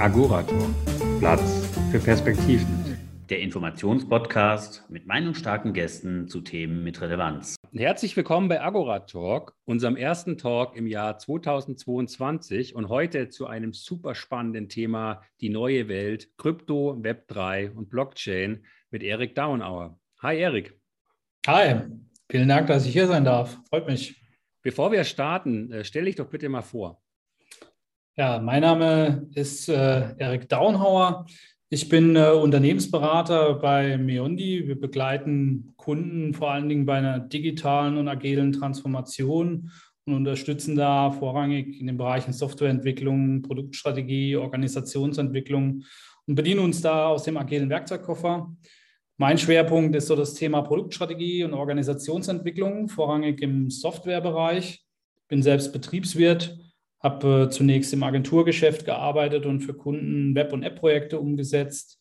Agorator. Platz für Perspektiven. Der Informationspodcast mit meinungsstarken Gästen zu Themen mit Relevanz. Herzlich willkommen bei Agora Talk, unserem ersten Talk im Jahr 2022 und heute zu einem super spannenden Thema, die neue Welt, Krypto, Web3 und Blockchain mit Erik Daunauer. Hi Erik. Hi, vielen Dank, dass ich hier sein darf. Freut mich. Bevor wir starten, äh, stell dich doch bitte mal vor. Ja, mein Name ist äh, Erik Daunhauer. Ich bin äh, Unternehmensberater bei Meondi. Wir begleiten Kunden vor allen Dingen bei einer digitalen und agilen Transformation und unterstützen da vorrangig in den Bereichen Softwareentwicklung, Produktstrategie, Organisationsentwicklung und bedienen uns da aus dem agilen Werkzeugkoffer. Mein Schwerpunkt ist so das Thema Produktstrategie und Organisationsentwicklung, vorrangig im Softwarebereich. Bin selbst Betriebswirt habe äh, zunächst im Agenturgeschäft gearbeitet und für Kunden Web- und App-Projekte umgesetzt.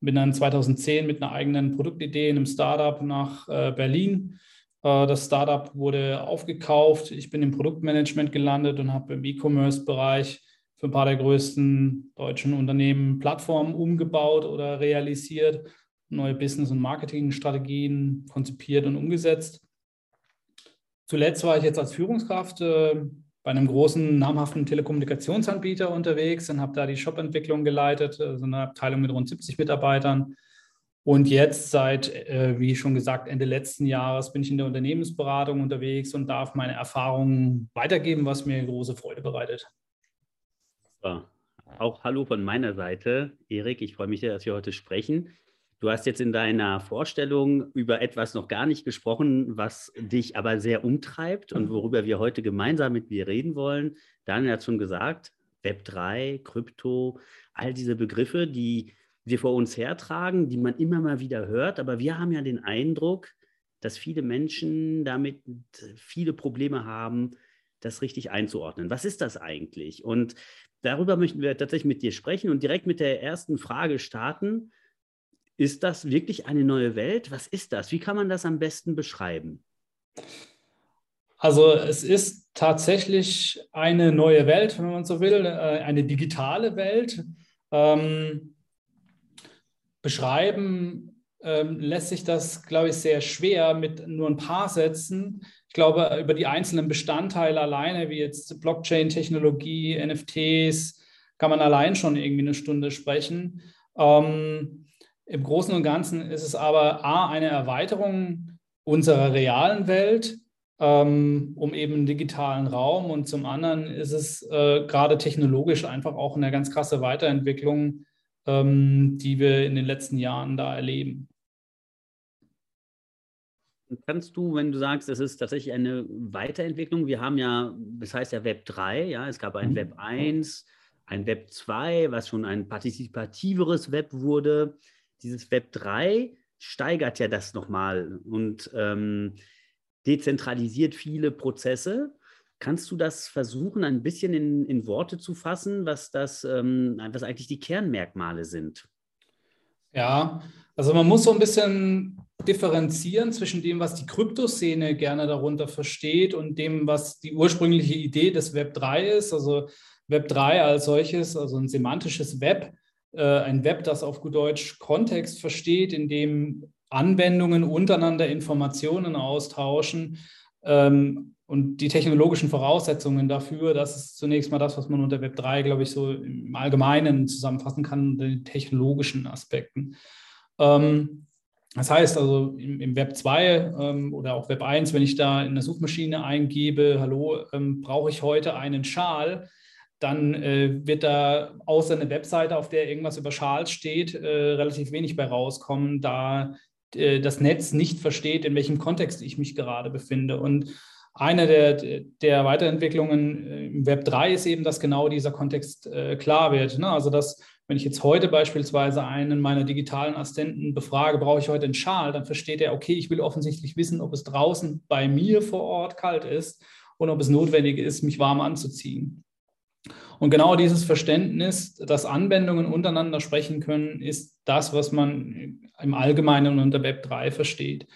Bin dann 2010 mit einer eigenen Produktidee in einem Startup nach äh, Berlin. Äh, das Startup wurde aufgekauft. Ich bin im Produktmanagement gelandet und habe im E-Commerce-Bereich für ein paar der größten deutschen Unternehmen Plattformen umgebaut oder realisiert, neue Business- und Marketingstrategien konzipiert und umgesetzt. Zuletzt war ich jetzt als Führungskraft äh, bei einem großen namhaften Telekommunikationsanbieter unterwegs und habe da die Shop-Entwicklung geleitet, also eine Abteilung mit rund 70 Mitarbeitern. Und jetzt seit, äh, wie schon gesagt, Ende letzten Jahres bin ich in der Unternehmensberatung unterwegs und darf meine Erfahrungen weitergeben, was mir große Freude bereitet. So. Auch Hallo von meiner Seite, Erik. Ich freue mich sehr, dass wir heute sprechen. Du hast jetzt in deiner Vorstellung über etwas noch gar nicht gesprochen, was dich aber sehr umtreibt und worüber wir heute gemeinsam mit dir reden wollen. Daniel hat schon gesagt, Web3, Krypto, all diese Begriffe, die wir vor uns hertragen, die man immer mal wieder hört. Aber wir haben ja den Eindruck, dass viele Menschen damit viele Probleme haben, das richtig einzuordnen. Was ist das eigentlich? Und darüber möchten wir tatsächlich mit dir sprechen und direkt mit der ersten Frage starten. Ist das wirklich eine neue Welt? Was ist das? Wie kann man das am besten beschreiben? Also es ist tatsächlich eine neue Welt, wenn man so will, äh, eine digitale Welt. Ähm, beschreiben ähm, lässt sich das, glaube ich, sehr schwer mit nur ein paar Sätzen. Ich glaube, über die einzelnen Bestandteile alleine, wie jetzt Blockchain-Technologie, NFTs, kann man allein schon irgendwie eine Stunde sprechen. Ähm, im Großen und Ganzen ist es aber A, eine Erweiterung unserer realen Welt, ähm, um eben einen digitalen Raum und zum anderen ist es äh, gerade technologisch einfach auch eine ganz krasse Weiterentwicklung, ähm, die wir in den letzten Jahren da erleben. Kannst du, wenn du sagst, es ist tatsächlich eine Weiterentwicklung, wir haben ja, das heißt ja Web 3, ja, es gab ein mhm. Web 1, ein Web 2, was schon ein partizipativeres Web wurde dieses Web 3 steigert ja das nochmal und ähm, dezentralisiert viele Prozesse. Kannst du das versuchen, ein bisschen in, in Worte zu fassen, was das, ähm, was eigentlich die Kernmerkmale sind? Ja, also man muss so ein bisschen differenzieren zwischen dem, was die Kryptoszene gerne darunter versteht und dem, was die ursprüngliche Idee des Web 3 ist. Also Web 3 als solches, also ein semantisches Web, ein Web, das auf gut Deutsch Kontext versteht, in dem Anwendungen untereinander Informationen austauschen ähm, und die technologischen Voraussetzungen dafür, das ist zunächst mal das, was man unter Web 3, glaube ich, so im Allgemeinen zusammenfassen kann, den technologischen Aspekten. Ähm, das heißt also im, im Web 2 ähm, oder auch Web 1, wenn ich da in der Suchmaschine eingebe, hallo, ähm, brauche ich heute einen Schal, dann äh, wird da außer eine Webseite, auf der irgendwas über Schals steht, äh, relativ wenig bei rauskommen, da äh, das Netz nicht versteht, in welchem Kontext ich mich gerade befinde. Und eine der, der Weiterentwicklungen äh, im Web 3 ist eben, dass genau dieser Kontext äh, klar wird. Ne? Also, dass wenn ich jetzt heute beispielsweise einen meiner digitalen Assistenten befrage, brauche ich heute einen Schal, dann versteht er, okay, ich will offensichtlich wissen, ob es draußen bei mir vor Ort kalt ist und ob es notwendig ist, mich warm anzuziehen. Und genau dieses Verständnis, dass Anwendungen untereinander sprechen können, ist das, was man im Allgemeinen unter Web 3 versteht.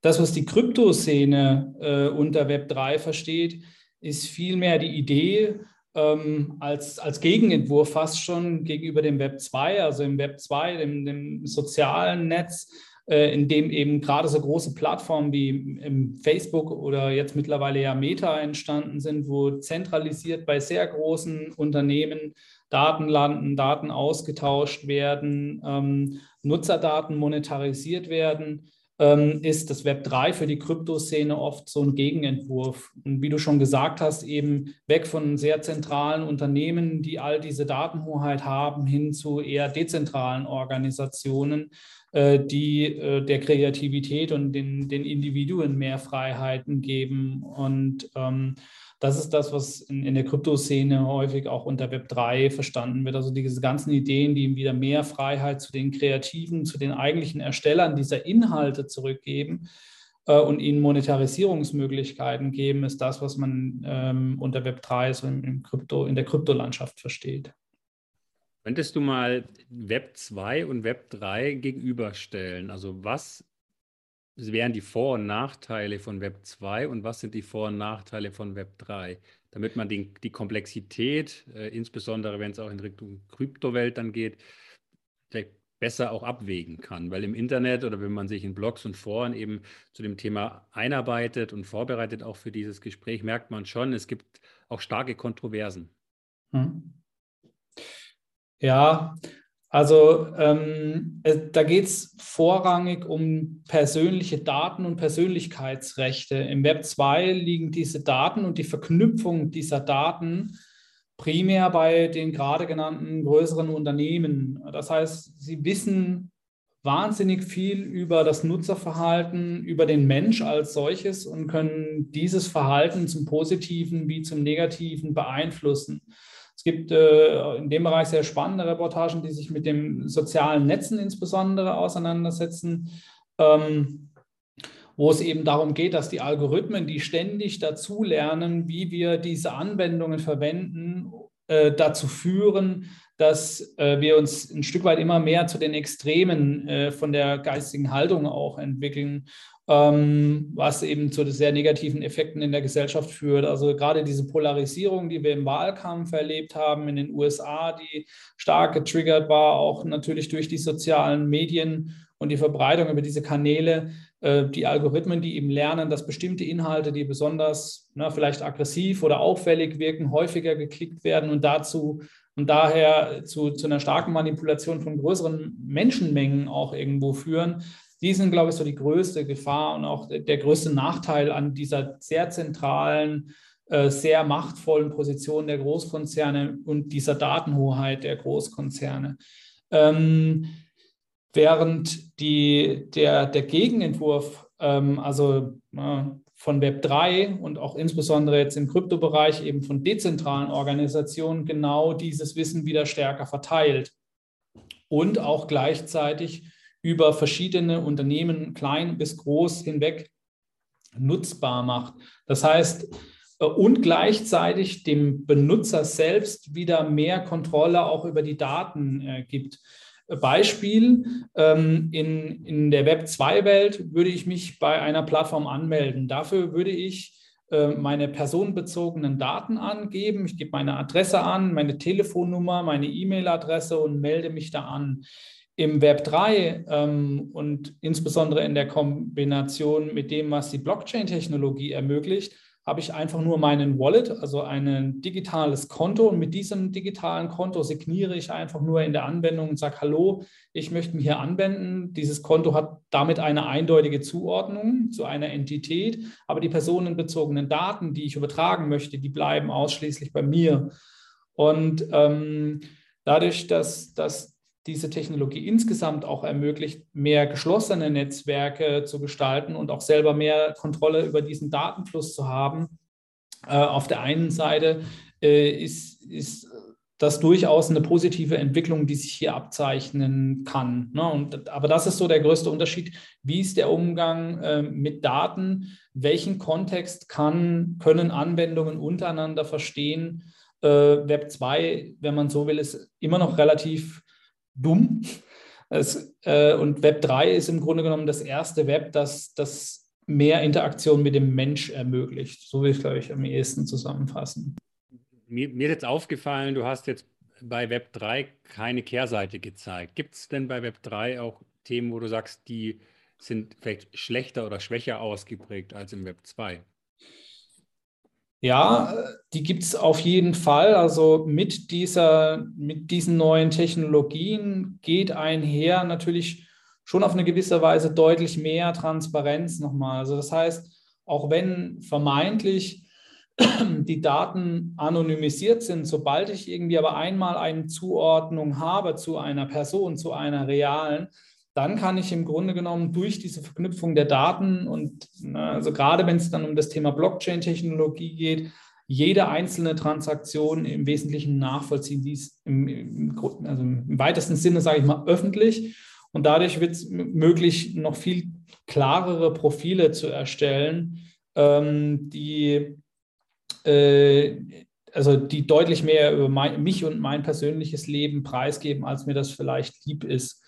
Das, was die Kryptoszene äh, unter Web 3 versteht, ist vielmehr die Idee, ähm, als, als Gegenentwurf fast schon gegenüber dem Web 2, also im Web 2, dem, dem sozialen Netz, äh, in dem eben gerade so große Plattformen wie Facebook oder jetzt mittlerweile ja Meta entstanden sind, wo zentralisiert bei sehr großen Unternehmen Daten landen, Daten ausgetauscht werden, ähm, Nutzerdaten monetarisiert werden ähm, ist das Web 3 für die Kryptoszene oft so ein Gegenentwurf. Und wie du schon gesagt hast, eben weg von sehr zentralen Unternehmen, die all diese Datenhoheit haben, hin zu eher dezentralen Organisationen, äh, die äh, der Kreativität und den, den Individuen mehr Freiheiten geben. Und ähm, das ist das, was in, in der Kryptoszene häufig auch unter Web 3 verstanden wird. Also diese ganzen Ideen, die ihm wieder mehr Freiheit zu den Kreativen, zu den eigentlichen Erstellern dieser Inhalte zurückgeben äh, und ihnen Monetarisierungsmöglichkeiten geben, ist das, was man ähm, unter Web 3 so im, Krypto, in der Kryptolandschaft versteht. Könntest du mal Web 2 und Web 3 gegenüberstellen? Also was wären die Vor- und Nachteile von Web 2 und was sind die Vor- und Nachteile von Web 3, damit man die, die Komplexität, äh, insbesondere wenn es auch in Richtung Kryptowelt dann geht, besser auch abwägen kann. Weil im Internet oder wenn man sich in Blogs und Foren eben zu dem Thema einarbeitet und vorbereitet auch für dieses Gespräch, merkt man schon, es gibt auch starke Kontroversen. Hm. Ja, also ähm, da geht es vorrangig um persönliche Daten und Persönlichkeitsrechte. Im Web 2 liegen diese Daten und die Verknüpfung dieser Daten primär bei den gerade genannten größeren Unternehmen. Das heißt, sie wissen wahnsinnig viel über das Nutzerverhalten, über den Mensch als solches und können dieses Verhalten zum Positiven wie zum Negativen beeinflussen. Es gibt äh, in dem Bereich sehr spannende Reportagen, die sich mit den sozialen Netzen insbesondere auseinandersetzen, ähm, wo es eben darum geht, dass die Algorithmen, die ständig dazulernen, wie wir diese Anwendungen verwenden, äh, dazu führen, dass äh, wir uns ein Stück weit immer mehr zu den Extremen äh, von der geistigen Haltung auch entwickeln ähm, was eben zu sehr negativen Effekten in der Gesellschaft führt. Also gerade diese Polarisierung, die wir im Wahlkampf erlebt haben in den USA, die stark getriggert war, auch natürlich durch die sozialen Medien und die Verbreitung über diese Kanäle, äh, die Algorithmen, die eben lernen, dass bestimmte Inhalte, die besonders na, vielleicht aggressiv oder auffällig wirken, häufiger geklickt werden und dazu und daher zu, zu einer starken Manipulation von größeren Menschenmengen auch irgendwo führen, die sind, glaube ich, so die größte Gefahr und auch der größte Nachteil an dieser sehr zentralen, äh, sehr machtvollen Position der Großkonzerne und dieser Datenhoheit der Großkonzerne. Ähm, während die, der, der Gegenentwurf, ähm, also äh, von Web 3 und auch insbesondere jetzt im Kryptobereich eben von dezentralen Organisationen genau dieses Wissen wieder stärker verteilt und auch gleichzeitig über verschiedene Unternehmen, klein bis groß hinweg, nutzbar macht. Das heißt, äh, und gleichzeitig dem Benutzer selbst wieder mehr Kontrolle auch über die Daten äh, gibt. Beispiel, ähm, in, in der Web 2-Welt würde ich mich bei einer Plattform anmelden. Dafür würde ich äh, meine personenbezogenen Daten angeben. Ich gebe meine Adresse an, meine Telefonnummer, meine E-Mail-Adresse und melde mich da an. Im Web 3 ähm, und insbesondere in der Kombination mit dem, was die Blockchain-Technologie ermöglicht, habe ich einfach nur meinen Wallet, also ein digitales Konto. Und mit diesem digitalen Konto signiere ich einfach nur in der Anwendung und sage, hallo, ich möchte mich hier anwenden. Dieses Konto hat damit eine eindeutige Zuordnung zu einer Entität, aber die personenbezogenen Daten, die ich übertragen möchte, die bleiben ausschließlich bei mir. Und ähm, dadurch, dass, dass diese Technologie insgesamt auch ermöglicht, mehr geschlossene Netzwerke zu gestalten und auch selber mehr Kontrolle über diesen Datenfluss zu haben. Äh, auf der einen Seite äh, ist, ist das durchaus eine positive Entwicklung, die sich hier abzeichnen kann. Ne? Aber das ist so der größte Unterschied. Wie ist der Umgang äh, mit Daten? Welchen Kontext kann, können Anwendungen untereinander verstehen? Web 2, wenn man so will, ist immer noch relativ dumm. Es, äh, und Web 3 ist im Grunde genommen das erste Web, das, das mehr Interaktion mit dem Mensch ermöglicht. So will ich, glaube ich, am ehesten zusammenfassen. mir, mir ist jetzt aufgefallen, du hast jetzt bei Web 3 keine Kehrseite gezeigt. Gibt es denn bei Web 3 auch Themen, wo du sagst, die sind vielleicht schlechter oder schwächer ausgeprägt als im Web 2? Ja, die gibt es auf jeden Fall. Also mit, dieser, mit diesen neuen Technologien geht einher natürlich schon auf eine gewisse Weise deutlich mehr Transparenz nochmal. Also das heißt, auch wenn vermeintlich die Daten anonymisiert sind, sobald ich irgendwie aber einmal eine Zuordnung habe zu einer Person, zu einer realen, dann kann ich im Grunde genommen durch diese Verknüpfung der Daten und also gerade wenn es dann um das Thema Blockchain-Technologie geht, jede einzelne Transaktion im Wesentlichen nachvollziehen, dies im, im, also im weitesten Sinne, sage ich mal, öffentlich. Und dadurch wird es möglich, noch viel klarere Profile zu erstellen, ähm, die, äh, also die deutlich mehr über mein, mich und mein persönliches Leben preisgeben, als mir das vielleicht lieb ist.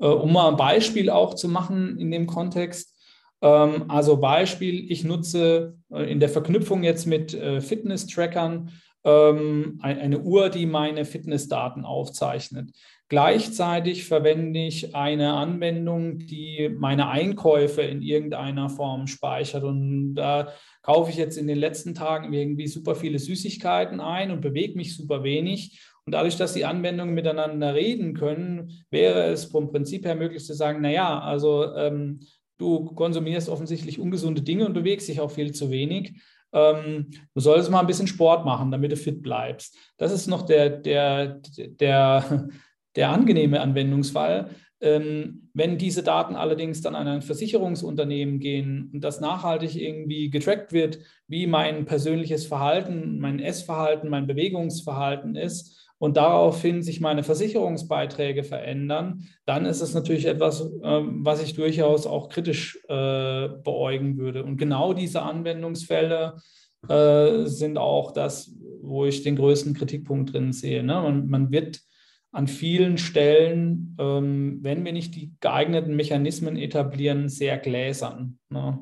Äh, um mal ein Beispiel auch zu machen in dem Kontext. Ähm, also Beispiel, ich nutze äh, in der Verknüpfung jetzt mit äh, Fitness-Trackern ähm, eine Uhr, die meine Fitnessdaten aufzeichnet. Gleichzeitig verwende ich eine Anwendung, die meine Einkäufe in irgendeiner Form speichert. Und da kaufe ich jetzt in den letzten Tagen irgendwie super viele Süßigkeiten ein und bewege mich super wenig. Und dadurch, dass die Anwendungen miteinander reden können, wäre es vom Prinzip her möglich zu sagen, naja, also ähm, du konsumierst offensichtlich ungesunde Dinge und bewegst dich auch viel zu wenig. Ähm, du solltest mal ein bisschen Sport machen, damit du fit bleibst. Das ist noch der, der, der, der angenehme Anwendungsfall. Ähm, wenn diese Daten allerdings dann an ein Versicherungsunternehmen gehen und das nachhaltig irgendwie getrackt wird, wie mein persönliches Verhalten, mein Essverhalten, mein Bewegungsverhalten ist, und daraufhin sich meine Versicherungsbeiträge verändern, dann ist es natürlich etwas, ähm, was ich durchaus auch kritisch äh, beäugen würde. Und genau diese Anwendungsfälle äh, sind auch das, wo ich den größten Kritikpunkt drin sehe. Ne? Man, man wird an vielen Stellen, ähm, wenn wir nicht die geeigneten Mechanismen etablieren, sehr gläsern. Ne?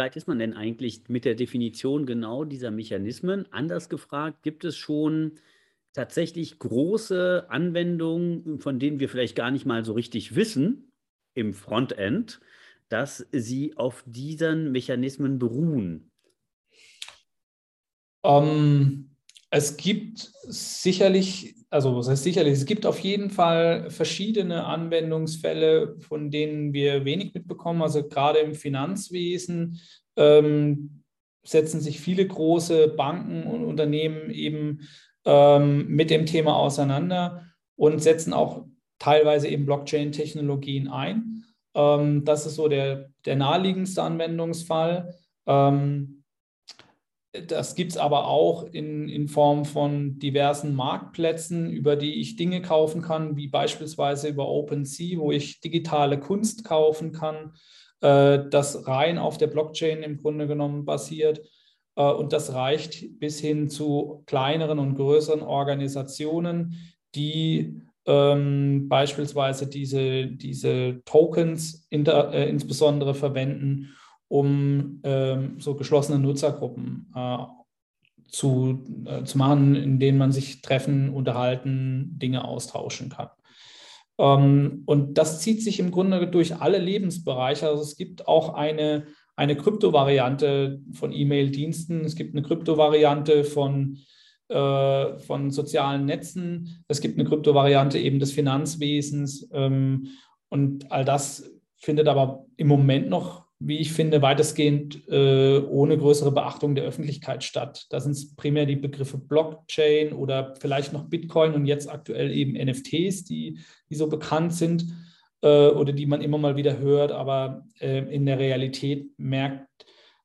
weit ist man denn eigentlich mit der Definition genau dieser Mechanismen? Anders gefragt, gibt es schon tatsächlich große Anwendungen, von denen wir vielleicht gar nicht mal so richtig wissen im Frontend, dass sie auf diesen Mechanismen beruhen? Ähm, es gibt sicherlich, also was heißt sicherlich, es gibt auf jeden Fall verschiedene Anwendungsfälle, von denen wir wenig mitbekommen. Also gerade im Finanzwesen ähm, setzen sich viele große Banken und Unternehmen eben ähm, mit dem Thema auseinander und setzen auch teilweise eben Blockchain-Technologien ein. Ähm, das ist so der, der naheliegendste Anwendungsfall. Ähm, das gibt es aber auch in, in Form von diversen Marktplätzen, über die ich Dinge kaufen kann, wie beispielsweise über OpenSea, wo ich digitale Kunst kaufen kann, äh, das rein auf der Blockchain im Grunde genommen basiert. Äh, und das reicht bis hin zu kleineren und größeren Organisationen, die ähm, beispielsweise diese, diese Tokens inter, äh, insbesondere verwenden, um ähm, so geschlossene Nutzergruppen äh, zu, äh, zu machen, in denen man sich treffen, unterhalten, Dinge austauschen kann. Ähm, und das zieht sich im Grunde durch alle Lebensbereiche. Also es gibt auch eine eine Kryptovariante von E-Mail-Diensten, es gibt eine Kryptovariante von, äh, von sozialen Netzen, es gibt eine Kryptovariante eben des Finanzwesens. Ähm, und all das findet aber im Moment noch, wie ich finde, weitestgehend äh, ohne größere Beachtung der Öffentlichkeit statt. Da sind es primär die Begriffe Blockchain oder vielleicht noch Bitcoin und jetzt aktuell eben NFTs, die, die so bekannt sind äh, oder die man immer mal wieder hört, aber äh, in der Realität merkt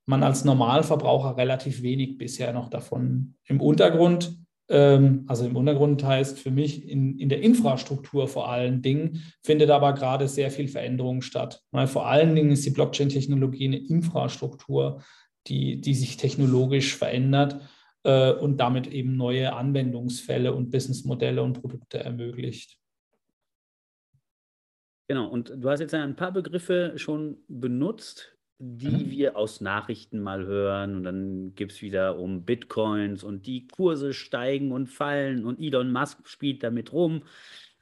man als Normalverbraucher relativ wenig bisher noch davon. Im Untergrund, ähm, also im Untergrund heißt für mich in, in der Infrastruktur vor allen Dingen, findet aber gerade sehr viel Veränderung statt. Weil vor allen Dingen ist die Blockchain-Technologie eine Infrastruktur, die, die sich technologisch verändert äh, und damit eben neue Anwendungsfälle und Businessmodelle und Produkte ermöglicht. Genau, und du hast jetzt ein paar Begriffe schon benutzt, die mhm. wir aus Nachrichten mal hören. Und dann gibt es wieder um Bitcoins und die Kurse steigen und fallen und Elon Musk spielt damit rum.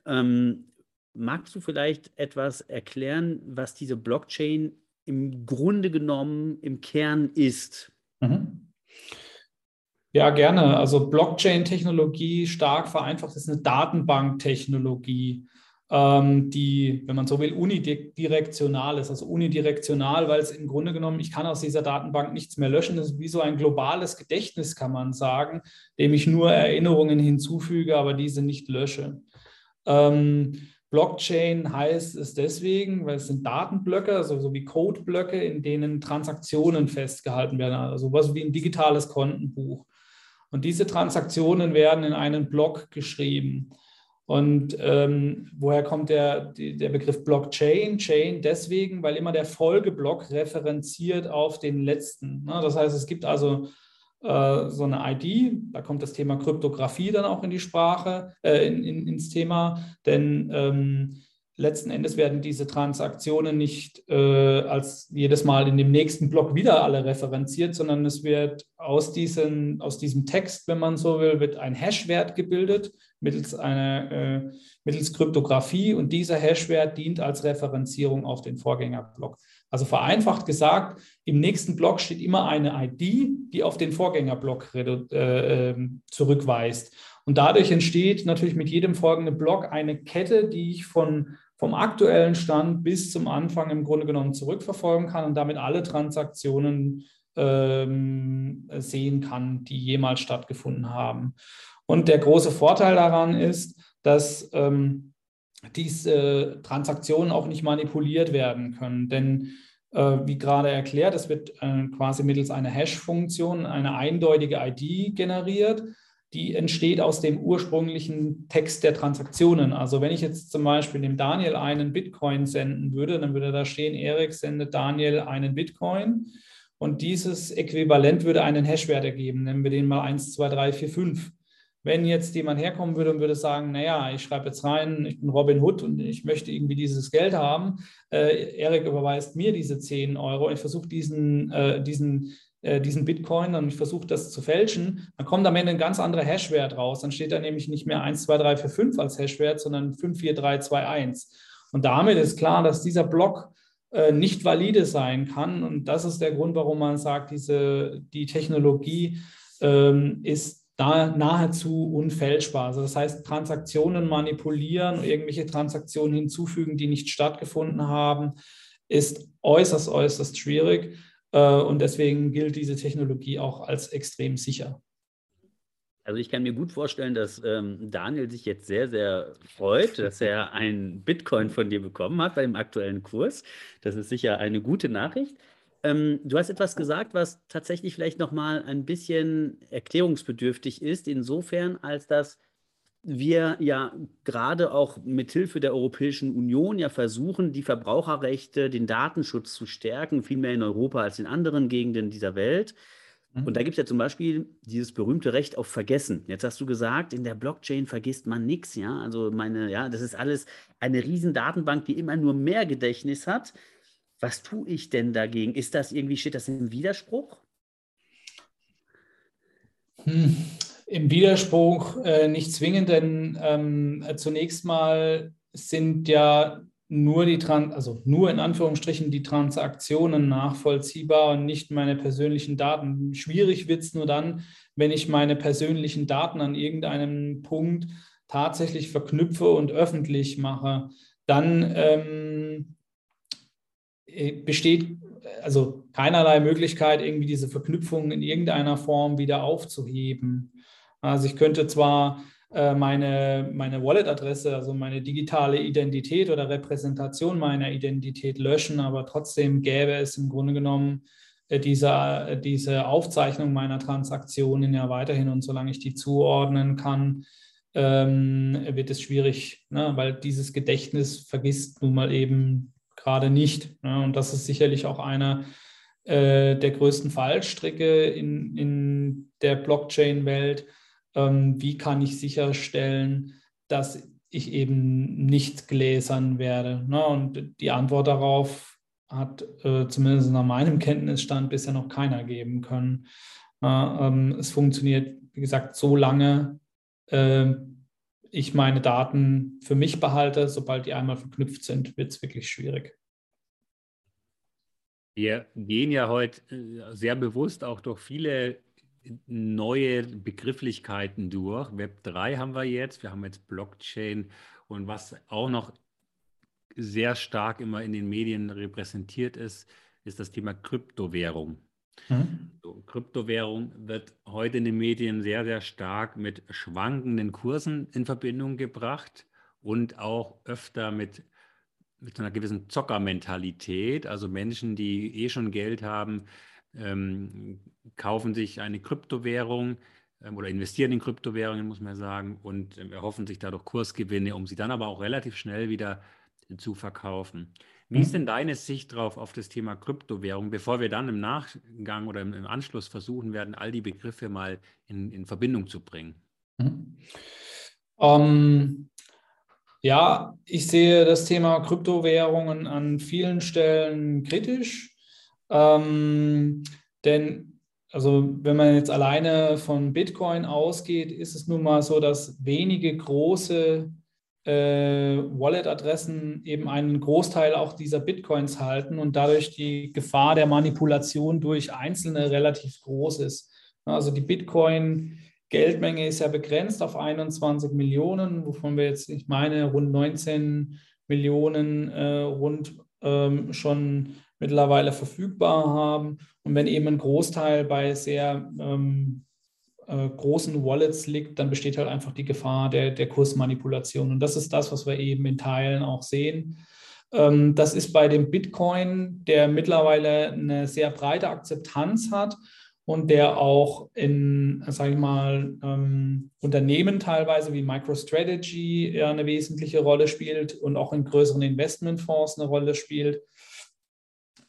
Ähm, magst du vielleicht etwas erklären, was diese Blockchain im Grunde genommen im Kern ist? Mhm. Ja, gerne. Also Blockchain-Technologie stark vereinfacht ist eine Datenbanktechnologie die, wenn man so will, unidirektional ist. Also unidirektional, weil es im Grunde genommen, ich kann aus dieser Datenbank nichts mehr löschen. Das ist wie so ein globales Gedächtnis, kann man sagen, dem ich nur Erinnerungen hinzufüge, aber diese nicht lösche. Ähm, Blockchain heißt es deswegen, weil es sind Datenblöcke, also so wie Codeblöcke, in denen Transaktionen festgehalten werden, also was wie ein digitales Kontenbuch. Und diese Transaktionen werden in einen Block geschrieben. Und ähm, woher kommt der, der Begriff Blockchain? Chain deswegen, weil immer der Folgeblock referenziert auf den letzten. Ne? Das heißt, es gibt also äh, so eine ID, da kommt das Thema Kryptographie dann auch in die Sprache, äh, in, in, ins Thema, denn ähm, letzten Endes werden diese Transaktionen nicht äh, als jedes Mal in dem nächsten Block wieder alle referenziert, sondern es wird aus, diesen, aus diesem Text, wenn man so will, wird ein Hashwert gebildet mittels, einer, äh, mittels Kryptographie und dieser Hashwert dient als Referenzierung auf den Vorgängerblock. Also vereinfacht gesagt, im nächsten Block steht immer eine ID, die auf den Vorgängerblock äh, ähm, zurückweist. Und dadurch entsteht natürlich mit jedem folgenden Block eine Kette, die ich von, vom aktuellen Stand bis zum Anfang im Grunde genommen zurückverfolgen kann und damit alle Transaktionen ähm, sehen kann, die jemals stattgefunden haben. Und der große Vorteil daran ist, dass ähm, diese Transaktionen auch nicht manipuliert werden können. Denn äh, wie gerade erklärt, es wird äh, quasi mittels einer Hash-Funktion eine eindeutige ID generiert. Die entsteht aus dem ursprünglichen Text der Transaktionen. Also wenn ich jetzt zum Beispiel dem Daniel einen Bitcoin senden würde, dann würde da stehen, Erik sendet Daniel einen Bitcoin. Und dieses Äquivalent würde einen Hashwert ergeben. Nennen wir den mal 1, 2, 3, 4, 5. Wenn jetzt jemand herkommen würde und würde sagen, naja, ich schreibe jetzt rein, ich bin Robin Hood und ich möchte irgendwie dieses Geld haben, äh, Erik überweist mir diese 10 Euro, ich versuche diesen, äh, diesen, äh, diesen Bitcoin und ich versuche das zu fälschen, dann kommt am Ende ein ganz anderer Hashwert raus. Dann steht da nämlich nicht mehr 1, 2, 3, 4, 5 als Hashwert, sondern 5, 4, 3, 2, 1. Und damit ist klar, dass dieser Block äh, nicht valide sein kann. Und das ist der Grund, warum man sagt, diese, die Technologie ähm, ist nahezu unfälschbar. Also das heißt, Transaktionen manipulieren, irgendwelche Transaktionen hinzufügen, die nicht stattgefunden haben, ist äußerst, äußerst schwierig. Äh, und deswegen gilt diese Technologie auch als extrem sicher. Also ich kann mir gut vorstellen, dass ähm, Daniel sich jetzt sehr, sehr freut, dass er ein Bitcoin von dir bekommen hat bei dem aktuellen Kurs. Das ist sicher eine gute Nachricht. Ähm, du hast etwas gesagt, was tatsächlich vielleicht nochmal ein bisschen erklärungsbedürftig ist, insofern, als dass wir ja gerade auch mit Hilfe der Europäischen Union ja versuchen, die Verbraucherrechte, den Datenschutz zu stärken, viel mehr in Europa als in anderen Gegenden dieser Welt. Mhm. Und da gibt es ja zum Beispiel dieses berühmte Recht auf Vergessen. Jetzt hast du gesagt, in der Blockchain vergisst man nichts, ja. Also meine, ja, das ist alles eine riesen Datenbank, die immer nur mehr Gedächtnis hat. Was tue ich denn dagegen? Ist das irgendwie, steht das im Widerspruch? Hm, Im Widerspruch äh, nicht zwingend, denn ähm, zunächst mal sind ja nur die Trans also nur in Anführungsstrichen die Transaktionen nachvollziehbar und nicht meine persönlichen Daten. Schwierig wird es nur dann, wenn ich meine persönlichen Daten an irgendeinem Punkt tatsächlich verknüpfe und öffentlich mache. Dann ähm, äh, besteht also keinerlei Möglichkeit, irgendwie diese Verknüpfung in irgendeiner Form wieder aufzuheben. Also ich könnte zwar äh, meine, meine Wallet-Adresse, also meine digitale Identität oder Repräsentation meiner Identität löschen, aber trotzdem gäbe es im Grunde genommen äh, diese, diese Aufzeichnung meiner Transaktionen ja weiterhin und solange ich die zuordnen kann, ähm, wird es schwierig, ne? weil dieses Gedächtnis vergisst nun mal eben gerade nicht. Ne? Und das ist sicherlich auch einer äh, der größten Fallstricke in, in der Blockchain-Welt. Ähm, wie kann ich sicherstellen, dass ich eben nicht gläsern werde? Ne? Und die Antwort darauf hat äh, zumindest nach meinem Kenntnisstand bisher noch keiner geben können. Äh, ähm, es funktioniert, wie gesagt, so lange äh, ich meine Daten für mich behalte. Sobald die einmal verknüpft sind, wird es wirklich schwierig. Wir gehen ja heute äh, sehr bewusst auch durch viele neue Begrifflichkeiten durch. Web 3 haben wir jetzt, wir haben jetzt Blockchain und was auch noch sehr stark immer in den Medien repräsentiert ist, ist das Thema Kryptowährung. Mhm. So, Kryptowährung wird heute in den Medien sehr, sehr stark mit schwankenden Kursen in Verbindung gebracht und auch öfter mit, mit einer gewissen Zockermentalität. Also Menschen, die eh schon Geld haben, ähm, kaufen sich eine Kryptowährung ähm, oder investieren in Kryptowährungen, muss man sagen, und ähm, erhoffen sich dadurch Kursgewinne, um sie dann aber auch relativ schnell wieder zu verkaufen. Wie ist mhm. denn deine Sicht drauf auf das Thema Kryptowährung, bevor wir dann im Nachgang oder im, Anschluss versuchen werden, all die Begriffe mal in, in Verbindung zu bringen? Mhm. Ähm, ja, ich sehe das Thema Kryptowährungen an vielen Stellen kritisch. Ähm, denn also wenn man jetzt alleine von Bitcoin ausgeht, ist es nun mal so, dass wenige große äh, Wallet-Adressen eben einen Großteil auch dieser Bitcoins halten und dadurch die Gefahr der Manipulation durch Einzelne relativ groß ist. Also die Bitcoin-Geldmenge ist ja begrenzt auf 21 Millionen, wovon wir jetzt, ich meine, rund 19 Millionen äh, rund ähm, schon mittlerweile verfügbar haben. Und wenn eben ein Großteil bei sehr ähm, äh, großen Wallets liegt, dann besteht halt einfach die Gefahr der, der Kursmanipulation. Und das ist das, was wir eben in Teilen auch sehen. Ähm, das ist bei dem Bitcoin, der mittlerweile eine sehr breite Akzeptanz hat und der auch in, sage ich mal, ähm, Unternehmen teilweise wie MicroStrategy eine wesentliche Rolle spielt und auch in größeren Investmentfonds eine Rolle spielt.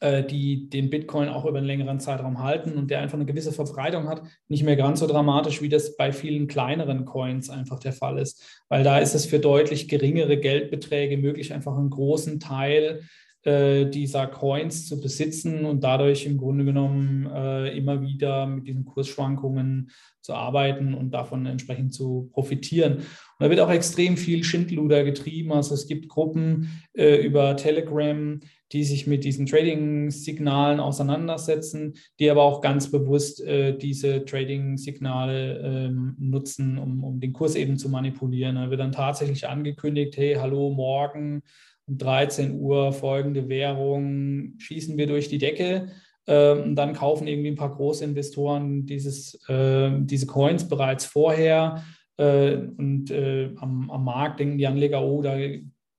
Äh, die den Bitcoin auch über einen längeren Zeitraum halten und der einfach eine gewisse Verbreitung hat, nicht mehr ganz so dramatisch, wie das bei vielen kleineren Coins einfach der Fall ist. Weil da ist es für deutlich geringere Geldbeträge möglich, einfach einen großen Teil äh, dieser Coins zu besitzen und dadurch im Grunde genommen äh, immer wieder mit diesen Kursschwankungen zu arbeiten und davon entsprechend zu profitieren. Und da wird auch extrem viel Schindluder getrieben. Also es gibt Gruppen äh, über Telegram, die sich mit diesen Trading-Signalen auseinandersetzen, die aber auch ganz bewusst äh, diese Trading-Signale ähm, nutzen, um, um den Kurs eben zu manipulieren. Da wird dann tatsächlich angekündigt, hey, hallo, morgen um 13 Uhr folgende Währung schießen wir durch die Decke. Ähm, dann kaufen irgendwie ein paar große Investoren dieses, äh, diese Coins bereits vorher. Äh, und äh, am, am, Markt denken die Anleger, oh, da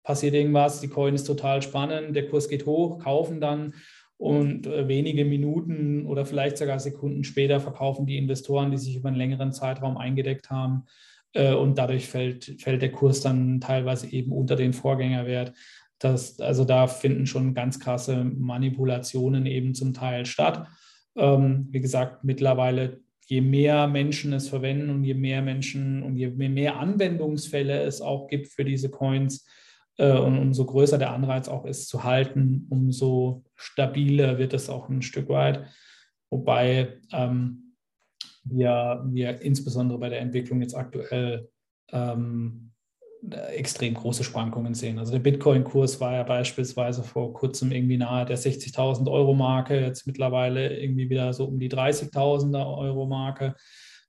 passiert irgendwas, die Coin ist total spannend, der Kurs geht hoch, kaufen dann und äh, wenige Minuten oder vielleicht sogar Sekunden später verkaufen die Investoren, die sich über einen längeren Zeitraum eingedeckt haben, und dadurch fällt, fällt der Kurs dann teilweise eben unter den Vorgängerwert. Das, also da finden schon ganz krasse Manipulationen eben zum Teil statt. Ähm, wie gesagt, mittlerweile, je mehr Menschen es verwenden und je mehr Menschen und je mehr Anwendungsfälle es auch gibt für diese Coins, äh, und umso größer der Anreiz auch ist zu halten, umso stabiler wird es auch ein Stück weit. Wobei ähm, wir, wir insbesondere bei der Entwicklung jetzt aktuell ähm, extrem große Schwankungen sehen. Also der Bitcoin-Kurs war ja beispielsweise vor kurzem irgendwie nahe der 60.000 Euro-Marke, jetzt mittlerweile irgendwie wieder so um die 30.000er Euro-Marke.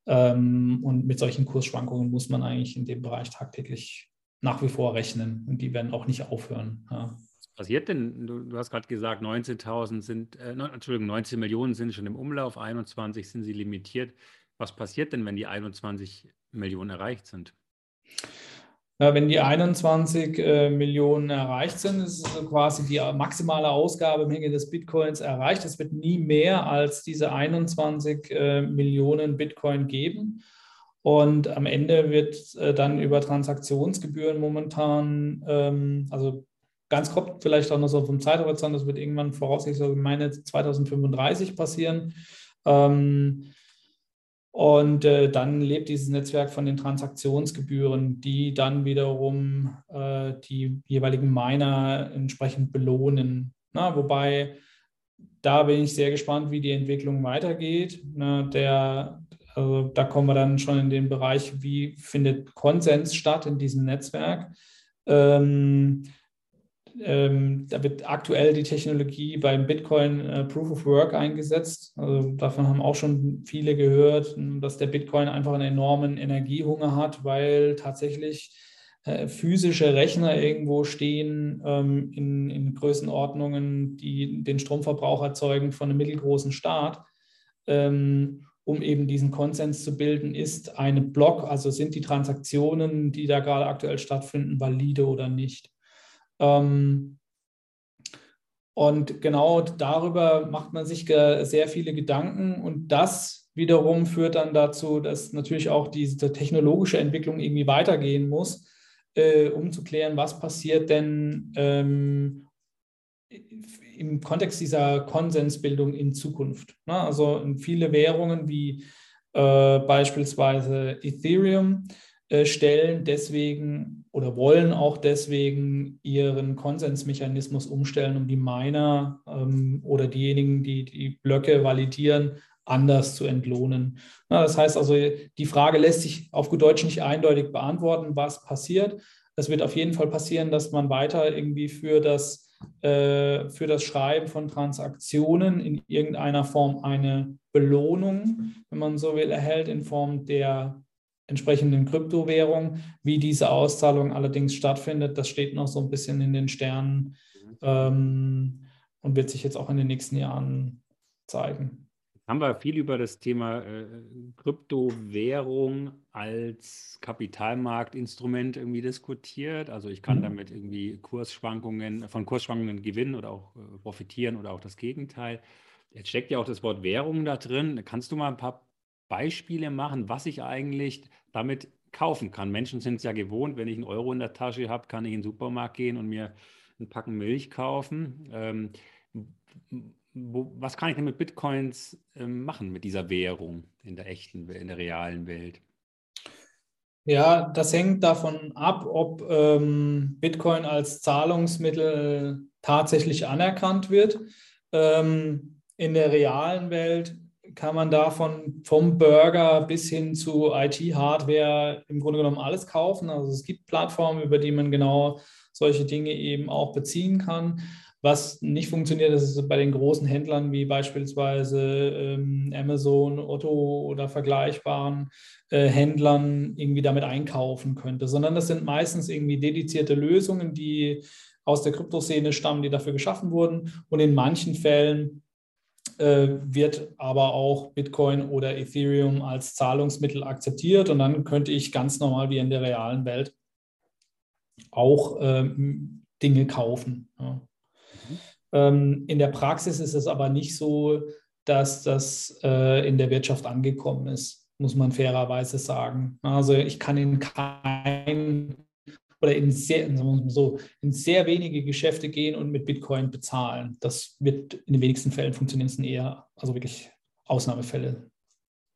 Ähm, und mit solchen Kursschwankungen muss man eigentlich in dem Bereich tagtäglich nach wie vor rechnen und die werden auch nicht aufhören. Ja passiert denn? Du, du hast gerade gesagt, 19.000 sind, äh, Entschuldigung, 19 Millionen sind schon im Umlauf, 21 sind sie limitiert. Was passiert denn, wenn die 21 Millionen erreicht sind? Ja, wenn die 21 äh, Millionen erreicht sind, ist also quasi die maximale Ausgabemenge des Bitcoins erreicht. Es wird nie mehr als diese 21 äh, Millionen Bitcoin geben. Und am Ende wird äh, dann über Transaktionsgebühren momentan, ähm, also ganz grob vielleicht auch noch so vom Zeithorizont, das wird irgendwann voraussichtlich so, ich meine 2035 passieren. Ähm, und äh, dann lebt dieses Netzwerk von den Transaktionsgebühren, die dann wiederum äh, die jeweiligen Miner entsprechend belohnen. Na, wobei da bin ich sehr gespannt, wie die Entwicklung weitergeht. Na, der, also da kommen wir dann schon in den Bereich, wie findet Konsens statt in diesem Netzwerk. Ähm, ähm, da wird aktuell die Technologie beim Bitcoin äh, Proof of Work eingesetzt. Also davon haben auch schon viele gehört, dass der Bitcoin einfach einen enormen Energiehunger hat, weil tatsächlich äh, physische Rechner irgendwo stehen ähm, in, in Größenordnungen, die den Stromverbrauch erzeugen von einem mittelgroßen Staat. Ähm, um eben diesen Konsens zu bilden, ist eine Block, also sind die Transaktionen, die da gerade aktuell stattfinden, valide oder nicht. Ähm, und genau darüber macht man sich sehr viele Gedanken und das wiederum führt dann dazu, dass natürlich auch diese technologische Entwicklung irgendwie weitergehen muss, äh, um zu klären, was passiert denn ähm, im Kontext dieser Konsensbildung in Zukunft. Ne? Also viele Währungen wie äh, beispielsweise Ethereum stellen deswegen oder wollen auch deswegen ihren Konsensmechanismus umstellen, um die Miner ähm, oder diejenigen, die die Blöcke validieren, anders zu entlohnen. Na, das heißt also, die Frage lässt sich auf gut Deutsch nicht eindeutig beantworten, was passiert. Es wird auf jeden Fall passieren, dass man weiter irgendwie für das, äh, für das Schreiben von Transaktionen in irgendeiner Form eine Belohnung, wenn man so will, erhält in Form der entsprechenden Kryptowährung. Wie diese Auszahlung allerdings stattfindet, das steht noch so ein bisschen in den Sternen mhm. ähm, und wird sich jetzt auch in den nächsten Jahren zeigen. Haben wir viel über das Thema äh, Kryptowährung als Kapitalmarktinstrument irgendwie diskutiert. Also ich kann mhm. damit irgendwie Kursschwankungen, von Kursschwankungen gewinnen oder auch äh, profitieren oder auch das Gegenteil. Jetzt steckt ja auch das Wort Währung da drin. Kannst du mal ein paar Beispiele machen, was ich eigentlich damit kaufen kann. Menschen sind es ja gewohnt, wenn ich einen Euro in der Tasche habe, kann ich in den Supermarkt gehen und mir ein Packen Milch kaufen. Ähm, wo, was kann ich denn mit Bitcoins ähm, machen, mit dieser Währung in der echten, in der realen Welt? Ja, das hängt davon ab, ob ähm, Bitcoin als Zahlungsmittel tatsächlich anerkannt wird. Ähm, in der realen Welt kann man davon vom Burger bis hin zu IT-Hardware im Grunde genommen alles kaufen. Also es gibt Plattformen, über die man genau solche Dinge eben auch beziehen kann. Was nicht funktioniert, das ist bei den großen Händlern wie beispielsweise ähm, Amazon, Otto oder vergleichbaren äh, Händlern irgendwie damit einkaufen könnte, sondern das sind meistens irgendwie dedizierte Lösungen, die aus der Kryptoszene stammen, die dafür geschaffen wurden. Und in manchen Fällen äh, wird aber auch Bitcoin oder Ethereum als Zahlungsmittel akzeptiert und dann könnte ich ganz normal wie in der realen Welt auch ähm, Dinge kaufen. Ja. Mhm. Ähm, in der Praxis ist es aber nicht so, dass das äh, in der Wirtschaft angekommen ist, muss man fairerweise sagen. Also ich kann in kein oder in sehr, so, in sehr wenige Geschäfte gehen und mit Bitcoin bezahlen. Das wird in den wenigsten Fällen funktionieren, es sind eher, also wirklich Ausnahmefälle.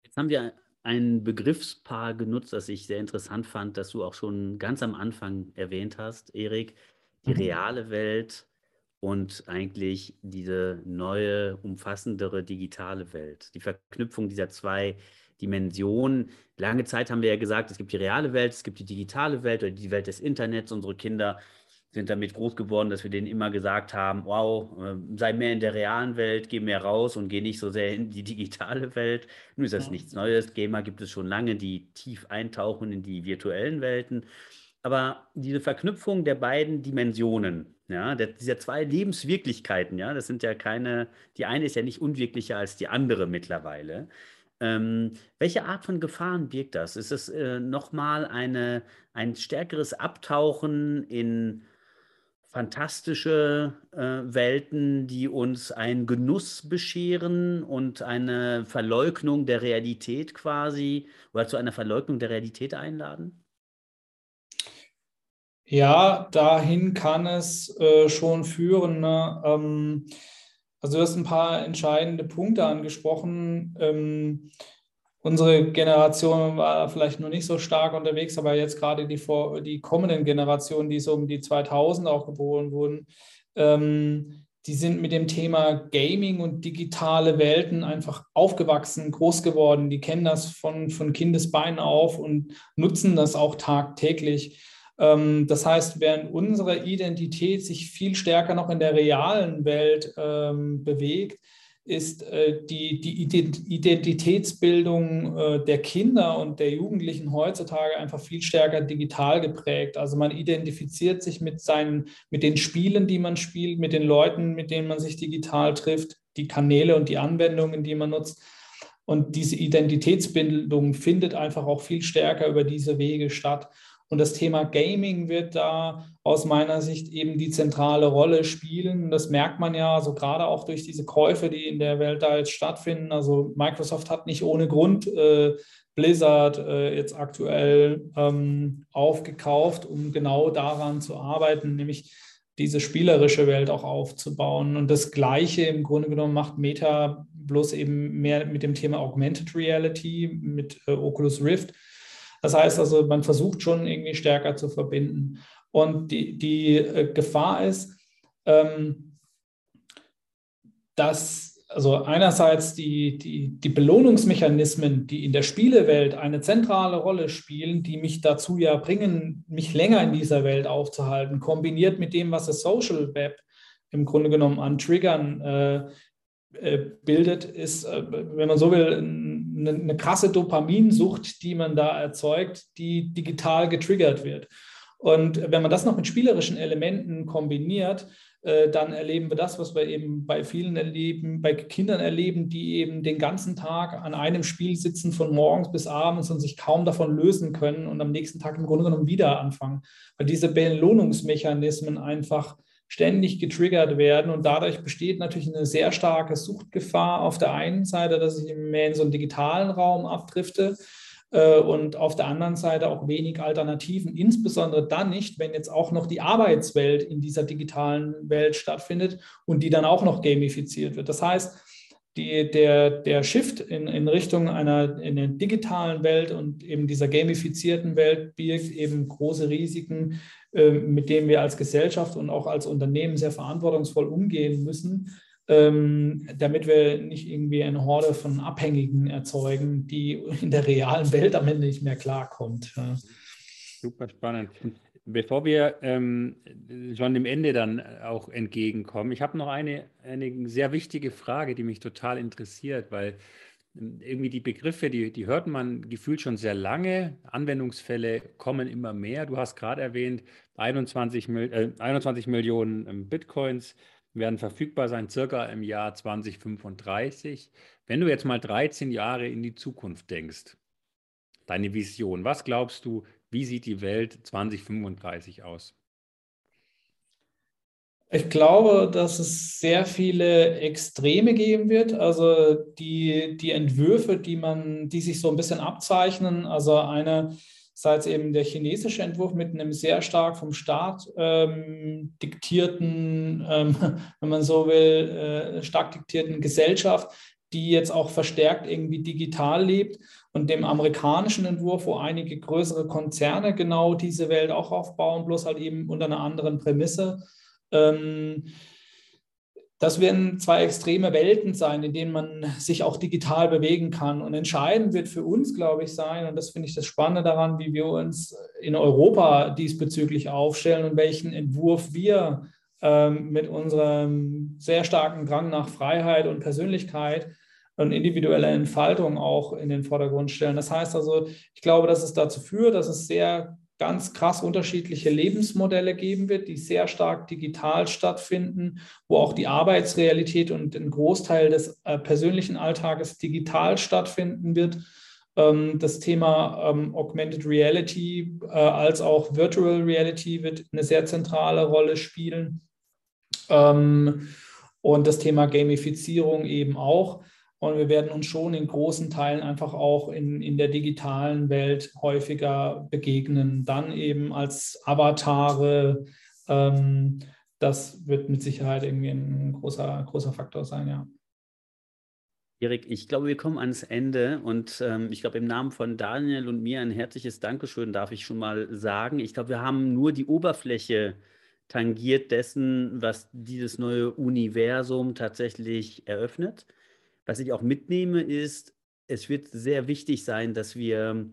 Jetzt haben wir ein Begriffspaar genutzt, das ich sehr interessant fand, das du auch schon ganz am Anfang erwähnt hast, Erik. Die mhm. reale Welt und eigentlich diese neue, umfassendere digitale Welt. Die Verknüpfung dieser zwei Dimension. Lange Zeit haben wir ja gesagt, es gibt die reale Welt, es gibt die digitale Welt oder die Welt des Internets. Unsere Kinder sind damit groß geworden, dass wir denen immer gesagt haben, wow, äh, sei mehr in der realen Welt, geh mehr raus und geh nicht so sehr in die digitale Welt. Nun ist das ja. nichts Neues. Gamer gibt es schon lange, die tief eintauchen in die virtuellen Welten. Aber diese Verknüpfung der beiden Dimensionen, ja, der, dieser zwei Lebenswirklichkeiten, ja, das sind ja keine, die eine ist ja nicht unwirklicher als die andere mittlerweile. Ähm, welche Art von Gefahren birgt das? Ist es äh, nochmal ein stärkeres Abtauchen in fantastische äh, Welten, die uns einen Genuss bescheren und eine Verleugnung der Realität quasi oder zu einer Verleugnung der Realität einladen? Ja, dahin kann es äh, schon führen. Ne? Ähm, also du hast ein paar entscheidende Punkte angesprochen. Ähm, unsere Generation war vielleicht noch nicht so stark unterwegs, aber jetzt gerade die, vor, die kommenden Generationen, die so um die 2000 auch geboren wurden, ähm, die sind mit dem Thema Gaming und digitale Welten einfach aufgewachsen, groß geworden. Die kennen das von, von Kindesbeinen auf und nutzen das auch tagtäglich. Ähm, das heißt, während unsere Identität sich viel stärker noch in der realen Welt ähm, bewegt, ist äh, die, die Identitätsbildung äh, der Kinder und der Jugendlichen heutzutage einfach viel stärker digital geprägt. Also man identifiziert sich mit seinen, mit den Spielen, die man spielt, mit den Leuten, mit denen man sich digital trifft, die Kanäle und die Anwendungen, die man nutzt. Und diese Identitätsbildung findet einfach auch viel stärker über diese Wege statt. Und das Thema Gaming wird da aus meiner Sicht eben die zentrale Rolle spielen. Das merkt man ja, so gerade auch durch diese Käufe, die in der Welt da jetzt stattfinden. Also Microsoft hat nicht ohne Grund äh, Blizzard äh, jetzt aktuell ähm, aufgekauft, um genau daran zu arbeiten, nämlich diese spielerische Welt auch aufzubauen. Und das Gleiche im Grunde genommen macht Meta bloß eben mehr mit dem Thema Augmented Reality, mit äh, Oculus Rift das heißt also, man versucht schon irgendwie stärker zu verbinden. Und die, die äh, Gefahr ist, ähm, dass also einerseits die, die, die Belohnungsmechanismen, die in der Spielewelt eine zentrale Rolle spielen, die mich dazu ja bringen, mich länger in dieser Welt aufzuhalten, kombiniert mit dem, was das Social Web im Grunde genommen an Triggern äh, bildet, ist, äh, wenn man so will, eine, eine krasse Dopaminsucht, die man da erzeugt, die digital getriggert wird. Und wenn man das noch mit spielerischen Elementen kombiniert, äh, dann erleben wir das, was wir eben bei vielen erleben, bei Kindern erleben, die eben den ganzen Tag an einem Spiel sitzen, von morgens bis abends und sich kaum davon lösen können und am nächsten Tag im Grunde genommen wieder anfangen. Weil diese Belohnungsmechanismen einfach ständig getriggert werden und dadurch besteht natürlich eine sehr starke Suchtgefahr auf der einen Seite, dass ich mehr in so einen digitalen Raum abdrifte äh, und auf der anderen Seite auch wenig Alternativen, insbesondere dann nicht, wenn jetzt auch noch die Arbeitswelt in dieser digitalen Welt stattfindet und die dann auch noch gamifiziert wird. Das heißt, die, der, der Shift in, in Richtung einer in der digitalen Welt und eben dieser gamifizierten Welt birgt eben große Risiken, ähm, mit dem wir als Gesellschaft und auch als Unternehmen sehr verantwortungsvoll umgehen müssen, ähm, damit wir nicht irgendwie eine Horde von Abhängigen erzeugen, die in der realen Welt am Ende nicht mehr klarkommt. Super spannend. Bevor wir ähm, schon dem Ende dann auch entgegenkommen, ich habe noch eine, eine sehr wichtige Frage, die mich total interessiert, weil irgendwie die Begriffe, die, die hört man gefühlt schon sehr lange. Anwendungsfälle kommen immer mehr. Du hast gerade erwähnt, 21, äh, 21 Millionen ähm, Bitcoins werden verfügbar sein, circa im Jahr 2035. Wenn du jetzt mal 13 Jahre in die Zukunft denkst, deine Vision, was glaubst du, wie sieht die Welt 2035 aus? Ich glaube, dass es sehr viele Extreme geben wird. Also die, die Entwürfe, die man, die sich so ein bisschen abzeichnen. Also einerseits eben der chinesische Entwurf mit einem sehr stark vom Staat ähm, diktierten, ähm, wenn man so will, äh, stark diktierten Gesellschaft, die jetzt auch verstärkt irgendwie digital lebt und dem amerikanischen Entwurf, wo einige größere Konzerne genau diese Welt auch aufbauen, bloß halt eben unter einer anderen Prämisse. Ähm, das werden zwei extreme Welten sein, in denen man sich auch digital bewegen kann. Und entscheidend wird für uns, glaube ich, sein, und das finde ich das Spannende daran, wie wir uns in Europa diesbezüglich aufstellen und welchen Entwurf wir ähm, mit unserem sehr starken Drang nach Freiheit und Persönlichkeit und individueller Entfaltung auch in den Vordergrund stellen. Das heißt also, ich glaube, dass es dazu führt, dass es sehr ganz krass unterschiedliche Lebensmodelle geben wird, die sehr stark digital stattfinden, wo auch die Arbeitsrealität und ein Großteil des äh, persönlichen Alltages digital stattfinden wird. Ähm, das Thema ähm, Augmented Reality äh, als auch Virtual Reality wird eine sehr zentrale Rolle spielen. Ähm, und das Thema Gamifizierung eben auch. Und wir werden uns schon in großen Teilen einfach auch in, in der digitalen Welt häufiger begegnen. Dann eben als Avatare. Ähm, das wird mit Sicherheit irgendwie ein großer, großer Faktor sein, ja. Erik, ich glaube, wir kommen ans Ende und ähm, ich glaube, im Namen von Daniel und mir ein herzliches Dankeschön darf ich schon mal sagen. Ich glaube, wir haben nur die Oberfläche tangiert dessen, was dieses neue Universum tatsächlich eröffnet. Was ich auch mitnehme, ist, es wird sehr wichtig sein, dass wir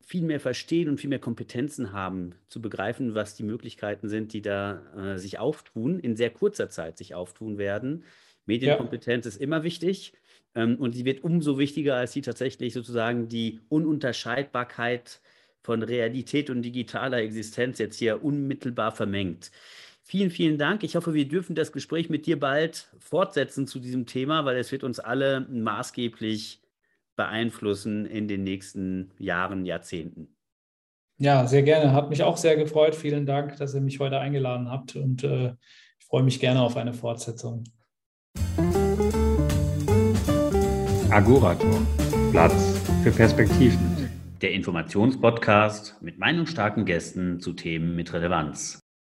viel mehr verstehen und viel mehr Kompetenzen haben, zu begreifen, was die Möglichkeiten sind, die da äh, sich auftun, in sehr kurzer Zeit sich auftun werden. Medienkompetenz ja. ist immer wichtig ähm, und sie wird umso wichtiger, als sie tatsächlich sozusagen die Ununterscheidbarkeit von Realität und digitaler Existenz jetzt hier unmittelbar vermengt. Vielen, vielen Dank. Ich hoffe, wir dürfen das Gespräch mit dir bald fortsetzen zu diesem Thema, weil es wird uns alle maßgeblich beeinflussen in den nächsten Jahren, Jahrzehnten. Ja, sehr gerne. Hat mich auch sehr gefreut. Vielen Dank, dass ihr mich heute eingeladen habt und äh, ich freue mich gerne auf eine Fortsetzung. Agorator. Platz für Perspektiven. Der Informationspodcast mit meinungsstarken Gästen zu Themen mit Relevanz.